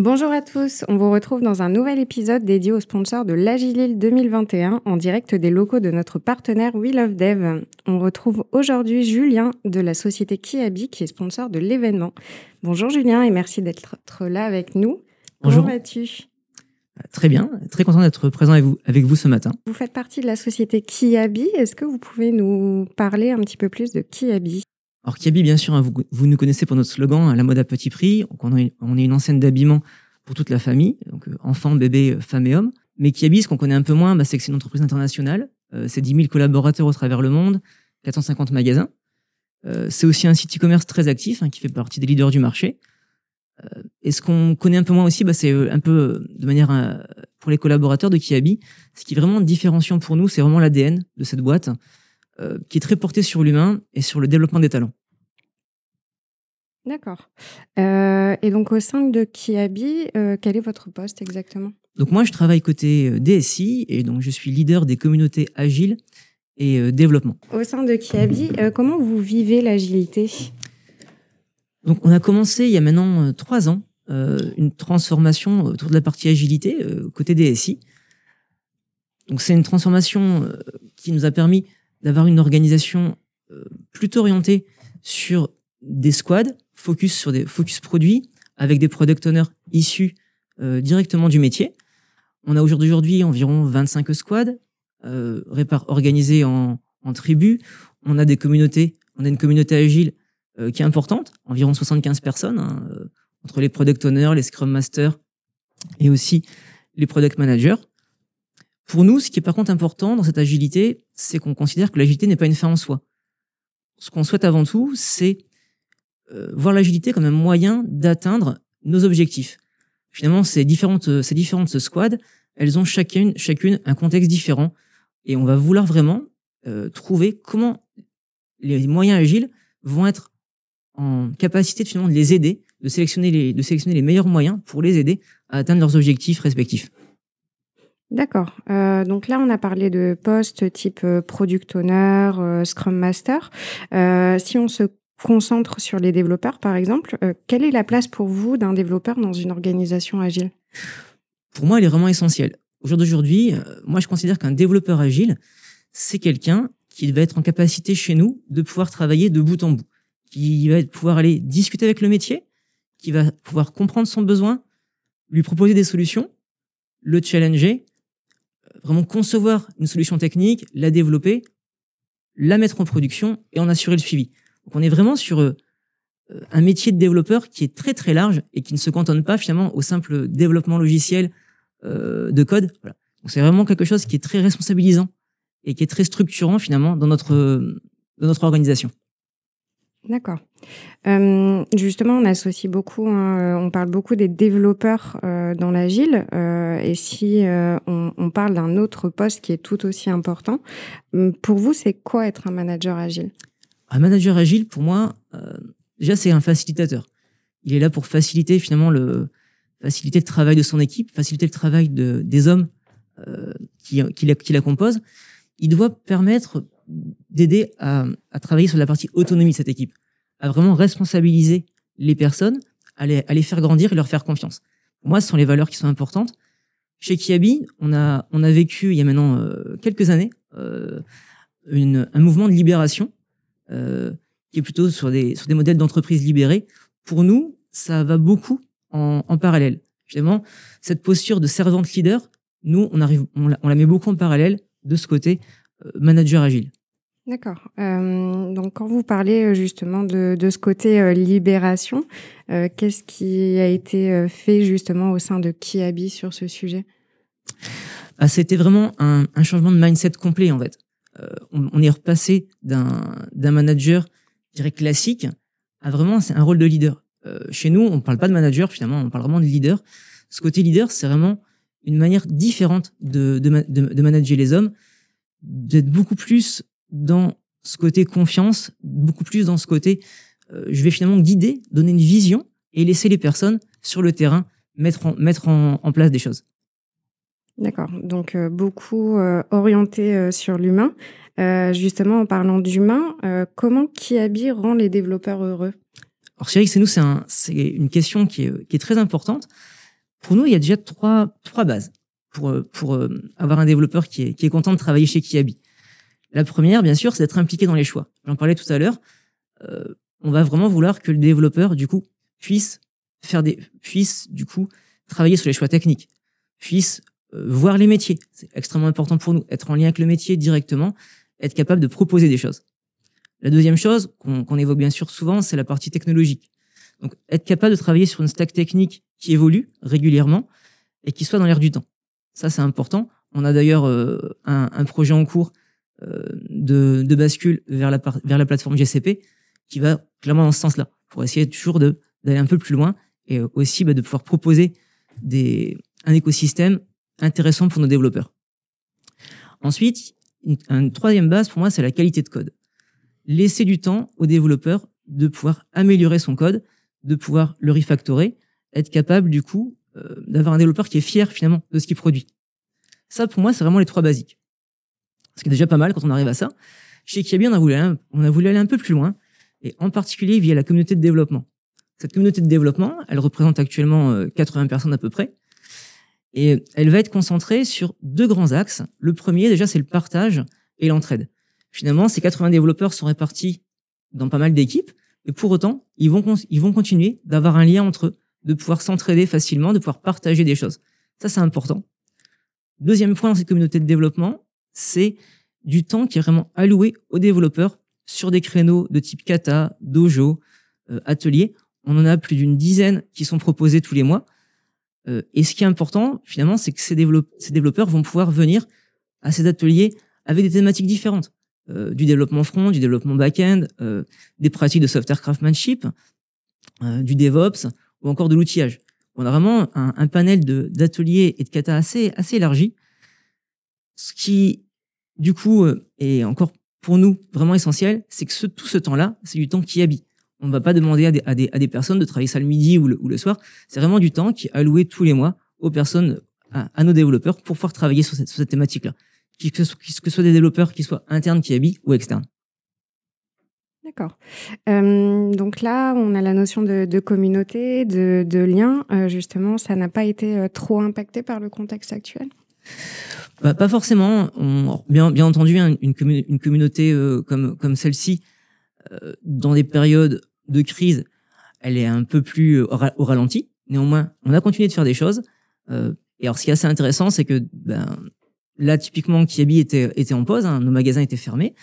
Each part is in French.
Bonjour à tous, on vous retrouve dans un nouvel épisode dédié aux sponsors de l'Agilil 2021 en direct des locaux de notre partenaire We Love Dev. On retrouve aujourd'hui Julien de la société Kiabi qui est sponsor de l'événement. Bonjour Julien et merci d'être là avec nous. Bonjour. Comment vas-tu? Très bien, très content d'être présent avec vous, avec vous ce matin. Vous faites partie de la société Kiabi. Est-ce que vous pouvez nous parler un petit peu plus de Kiabi? Alors Kiabi, bien sûr, hein, vous, nous connaissez pour notre slogan, hein, la mode à petit prix. Donc on, est, on est une enseigne d'habillement pour toute la famille, donc euh, enfants, bébés, euh, femmes et hommes. Mais Kiabi, ce qu'on connaît un peu moins, bah, c'est que c'est une entreprise internationale. Euh, c'est 10 000 collaborateurs au travers le monde, 450 magasins. c'est aussi un site e-commerce très actif hein, qui fait partie des leaders du marché. et ce qu'on connaît un peu moins aussi, bah, c'est un peu de manière pour les collaborateurs de Kiabi, ce qui est vraiment différenciant pour nous, c'est vraiment l'ADN de cette boîte, qui est très porté sur l'humain et sur le développement des talents. D'accord. Euh, et donc au sein de Kiabi, euh, quel est votre poste exactement? Donc moi, je travaille côté euh, DSI et donc je suis leader des communautés agiles et développement. Au sein de Kiabi, comment vous vivez l'agilité? Donc on a commencé il y a maintenant trois ans une transformation autour de la partie agilité côté DSI. Donc c'est une transformation qui nous a permis d'avoir une organisation plutôt orientée sur des squads, focus sur des focus produits, avec des product owners issus euh, directement du métier. On a aujourd'hui environ 25 squads euh, organisés en, tribus. On a des communautés, on a une communauté agile euh, qui est importante, environ 75 personnes, hein, euh, entre les product owners, les scrum masters et aussi les product managers. Pour nous, ce qui est par contre important dans cette agilité, c'est qu'on considère que l'agilité n'est pas une fin en soi. Ce qu'on souhaite avant tout, c'est euh, voir l'agilité comme un moyen d'atteindre nos objectifs. Finalement, ces différentes, ces différentes squads, elles ont chacune, chacune un contexte différent et on va vouloir vraiment euh, trouver comment les moyens agiles vont être en capacité de, finalement de les aider, de sélectionner les, de sélectionner les meilleurs moyens pour les aider à atteindre leurs objectifs respectifs. D'accord. Euh, donc là, on a parlé de postes type euh, product owner, euh, scrum master. Si on se concentre sur les développeurs, par exemple, quelle est la place pour vous d'un développeur dans une organisation agile? Pour moi, elle est vraiment essentielle. Aujourd'hui, euh, moi, je considère qu'un développeur agile, c'est quelqu'un qui va être en capacité chez nous de pouvoir travailler de bout en bout, qui va pouvoir aller discuter avec le métier, qui va pouvoir comprendre son besoin, lui proposer des solutions, le challenger, vraiment concevoir une solution technique, la développer, la mettre en production et en assurer le suivi. Donc on est vraiment sur euh, un métier de développeur qui est très très large et qui ne se cantonne pas finalement au simple développement logiciel euh, de code. Donc c'est vraiment quelque chose qui est très responsabilisant et qui est très structurant finalement dans notre dans notre organisation. D'accord. Euh, justement, on associe beaucoup, hein, on parle beaucoup des développeurs euh, dans l'agile. Euh, et si euh, on, parle d'un autre poste qui est tout aussi important, pour vous, c'est quoi être un manager agile? Un manager agile, pour moi, euh, déjà, c'est un facilitateur. Il est là pour faciliter finalement le faciliter le travail de son équipe, faciliter le travail de, des hommes euh, qui, qui la composent. Il doit permettre d'aider à, travailler sur la partie autonomie de cette équipe, à vraiment responsabiliser les personnes, à les, faire grandir et leur faire confiance. Moi, ce sont les valeurs qui sont importantes. Chez Kiabi, on a, on a vécu il y a maintenant euh, quelques années euh, un mouvement de libération euh, qui est plutôt sur des, sur des modèles d'entreprise libérées. Pour nous, ça va beaucoup en, en parallèle. Justement, cette posture de servante leader, nous, on, arrive, on, la, met beaucoup en parallèle de ce côté manager agile. D'accord. Euh, donc, quand vous parlez euh, justement de, de ce côté euh, libération, qu'est-ce qui a été fait justement au sein de Kiabi sur ce sujet? Ah, C'était vraiment un, changement de mindset complet en fait. On, est repassé d'un manager, je dirais classique, à vraiment c'est un rôle de leader. Chez nous, on parle pas de manager finalement, on parle vraiment de leader. Ce côté leader, c'est vraiment une manière différente de, de, de manager les hommes, d'être beaucoup plus dans ce côté confiance, beaucoup plus dans ce côté, euh, je vais finalement guider, donner une vision et laisser les personnes sur le terrain mettre en, mettre en, en place des choses. D'accord. Donc euh, beaucoup euh, orienté sur l'humain. justement, en parlant d'humain, comment Kiabi rend les développeurs heureux? Alors, que c'est nous, c'est un, une question qui est, qui est très importante. Pour nous, il y a déjà trois, trois bases pour, pour avoir un développeur qui est, qui est content de travailler chez Kiabi. La première, bien sûr, c'est d'être impliqué dans les choix. J'en parlais tout à l'heure. Euh, on va vraiment vouloir que le développeur, du coup, puisse faire des, puisse, du coup, travailler sur les choix techniques, puisse euh, voir les métiers. C'est extrêmement important pour nous. Être en lien avec le métier directement, être capable de proposer des choses. La deuxième chose qu'on évoque bien sûr souvent, c'est la partie technologique. Donc, être capable de travailler sur une stack technique qui évolue régulièrement et qui soit dans l'air du temps. Ça, c'est important. On a d'ailleurs euh, un, projet en cours de, de, bascule vers la, vers la plateforme GCP qui va clairement dans ce sens-là, pour essayer toujours d'aller un peu plus loin et aussi bah, de pouvoir proposer des, un écosystème intéressant pour nos développeurs. Ensuite, une, troisième base pour moi, c'est la qualité de code. Laisser du temps aux développeurs de pouvoir améliorer son code, de pouvoir le refactorer, être capable du coup euh, d'avoir un développeur qui est fier finalement de ce qu'il produit. Ça, pour moi, c'est vraiment les trois basiques ce qui est déjà pas mal quand on arrive à ça. Chez Kiabi, on a voulu, on a voulu aller un peu plus loin, et en particulier via la communauté de développement. Cette communauté de développement, elle représente actuellement 80 euh, personnes à peu près, et elle va être concentrée sur deux grands axes. Le premier, déjà, c'est le partage et l'entraide. Finalement, ces 80 développeurs sont répartis dans pas mal d'équipes, et pour autant, ils vont, ils vont continuer d'avoir un lien entre eux, de pouvoir s'entraider facilement, de pouvoir partager des choses. Ça, c'est important. Deuxième point dans cette communauté de développement, c'est du temps qui est vraiment alloué aux développeurs sur des créneaux de type kata, dojo, euh, atelier. On en a plus d'une dizaine qui sont proposés tous les mois. Euh, et ce qui est important, finalement, c'est que ces, développeurs vont pouvoir venir à ces ateliers avec des thématiques différentes. Euh, du développement front, du développement back-end, des pratiques de software craftsmanship, du DevOps ou encore de l'outillage. On a vraiment un, panel d'ateliers et de kata assez élargi, ce qui du coup, euh, et encore pour nous vraiment essentiel, c'est que tout ce temps-là, c'est du temps qui habite. On ne va pas demander à des, personnes de travailler ça le midi ou le, soir. C'est vraiment du temps qui est alloué tous les mois aux personnes, à, nos développeurs pour pouvoir travailler sur cette, thématique-là. Que, ce soit des développeurs qui soient internes qui habitent ou externes. D'accord. Euh, donc là, on a la notion de, communauté, de, de lien. Euh, justement, ça n'a pas été trop impacté par le contexte actuel? Bah, pas forcément. Bien, entendu, hein, une, communauté euh, comme, celle-ci, euh, dans des périodes de crise, elle est un peu plus au, ralenti. Néanmoins, on a continué de faire des choses. Euh, et alors, ce qui est assez intéressant, c'est que ben, là, typiquement, Kiabi était, en pause. Hein, nos magasins étaient fermés.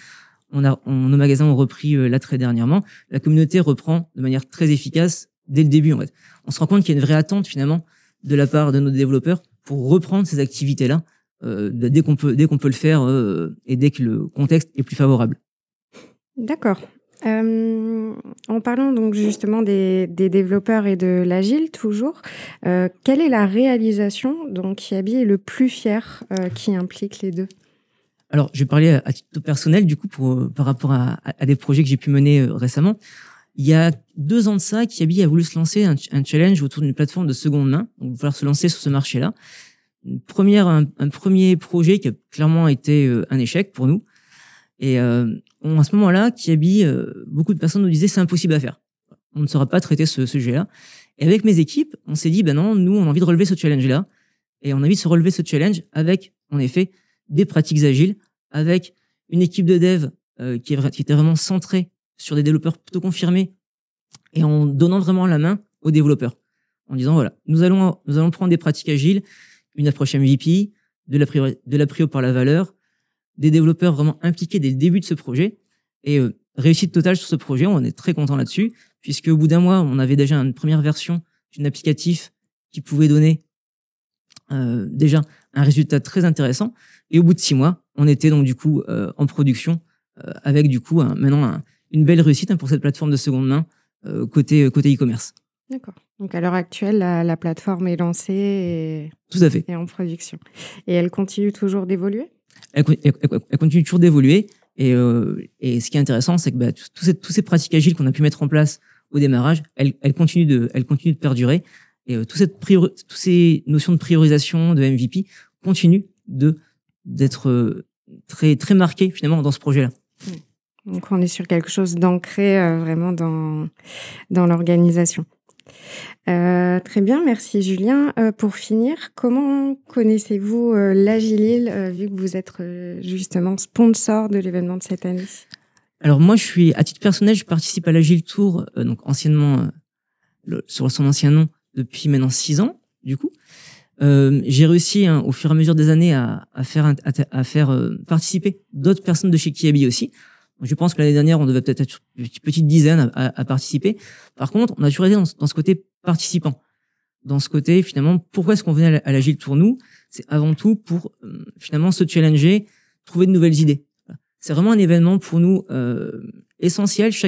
Nos magasins ont repris là très dernièrement. La communauté reprend de manière très efficace dès le début. En fait, on se rend compte qu'il y a une vraie attente finalement de la part de nos développeurs pour reprendre ces activités-là euh, dès qu'on peut, dès qu'on peut le faire euh, et dès que le contexte est plus favorable. D'accord. Euh, en parlant donc justement des, des développeurs et de l'agile toujours, quelle est la réalisation dont Kiabi est le plus fier qui implique les deux? Alors je vais parler à, titre personnel du coup pour, par rapport à, à des projets que j'ai pu mener récemment. Il y a deux ans de ça, Kiabi a voulu se lancer un, challenge autour d'une plateforme de seconde main, donc vouloir se lancer sur ce marché-là une première, un, premier projet qui a clairement été euh, un échec pour nous. Et euh, à ce moment-là, Kiabi, euh, beaucoup de personnes nous disaient c'est impossible à faire. On ne saura pas traiter ce, sujet-là. Et avec mes équipes, on s'est dit ben non, nous on a envie de relever ce challenge-là, et on a envie de se relever ce challenge avec, en effet, des pratiques agiles, avec une équipe de dev euh, qui, est, qui était vraiment centrée sur des développeurs plutôt confirmés, et en donnant vraiment la main aux développeurs, en disant voilà, nous allons nous allons prendre des pratiques agiles une approche MVP, de la, prio, de la par la valeur, des développeurs vraiment impliqués dès le début de ce projet. Et euh, réussite totale sur ce projet, on est très content là-dessus, puisque au bout d'un mois, on avait déjà une première version d'une applicatif qui pouvait donner euh, déjà un résultat très intéressant. Et au bout de six mois, on était donc du coup euh, en production avec du coup maintenant une belle réussite hein, pour cette plateforme de seconde main euh, côté côté e-commerce. D'accord. Donc à l'heure actuelle, la, plateforme est lancée et, Tout à fait. et en production. Et elle continue toujours d'évoluer? Elle, continue toujours d'évoluer. Et, euh, et, ce qui est intéressant, c'est que bah, toutes ces, ces pratiques agiles qu'on a pu mettre en place au démarrage, elles, elles, continuent, de, elles continuent de perdurer. Et euh, cette toutes ces notions de priorisation, de MVP, continuent de d'être euh, très très marquées finalement dans ce projet-là. Donc on est sur quelque chose d'ancré euh, vraiment dans dans l'organisation. Euh, très bien, merci Julien. Euh, pour finir, comment connaissez-vous l'Agilil, vu que vous êtes justement sponsor de l'événement de cette année? Alors moi, je suis à titre personnel, je participe à l'Agile Tour, donc anciennement sur son ancien nom depuis maintenant six ans, du coup. J'ai réussi hein, au fur et à mesure des années à, faire participer d'autres personnes de chez Kiabi aussi. Je pense que l'année dernière, on devait peut-être être une petite- dizaine à, participer. Par contre, on a toujours été dans, ce- côté participant, dans ce côté finalement, pourquoi est-ce qu'on venait à la- à l'Agile Tour nous C'est avant tout pour euh, finalement se challenger, trouver de nouvelles idées. C'est vraiment un événement pour nous euh, essentiel.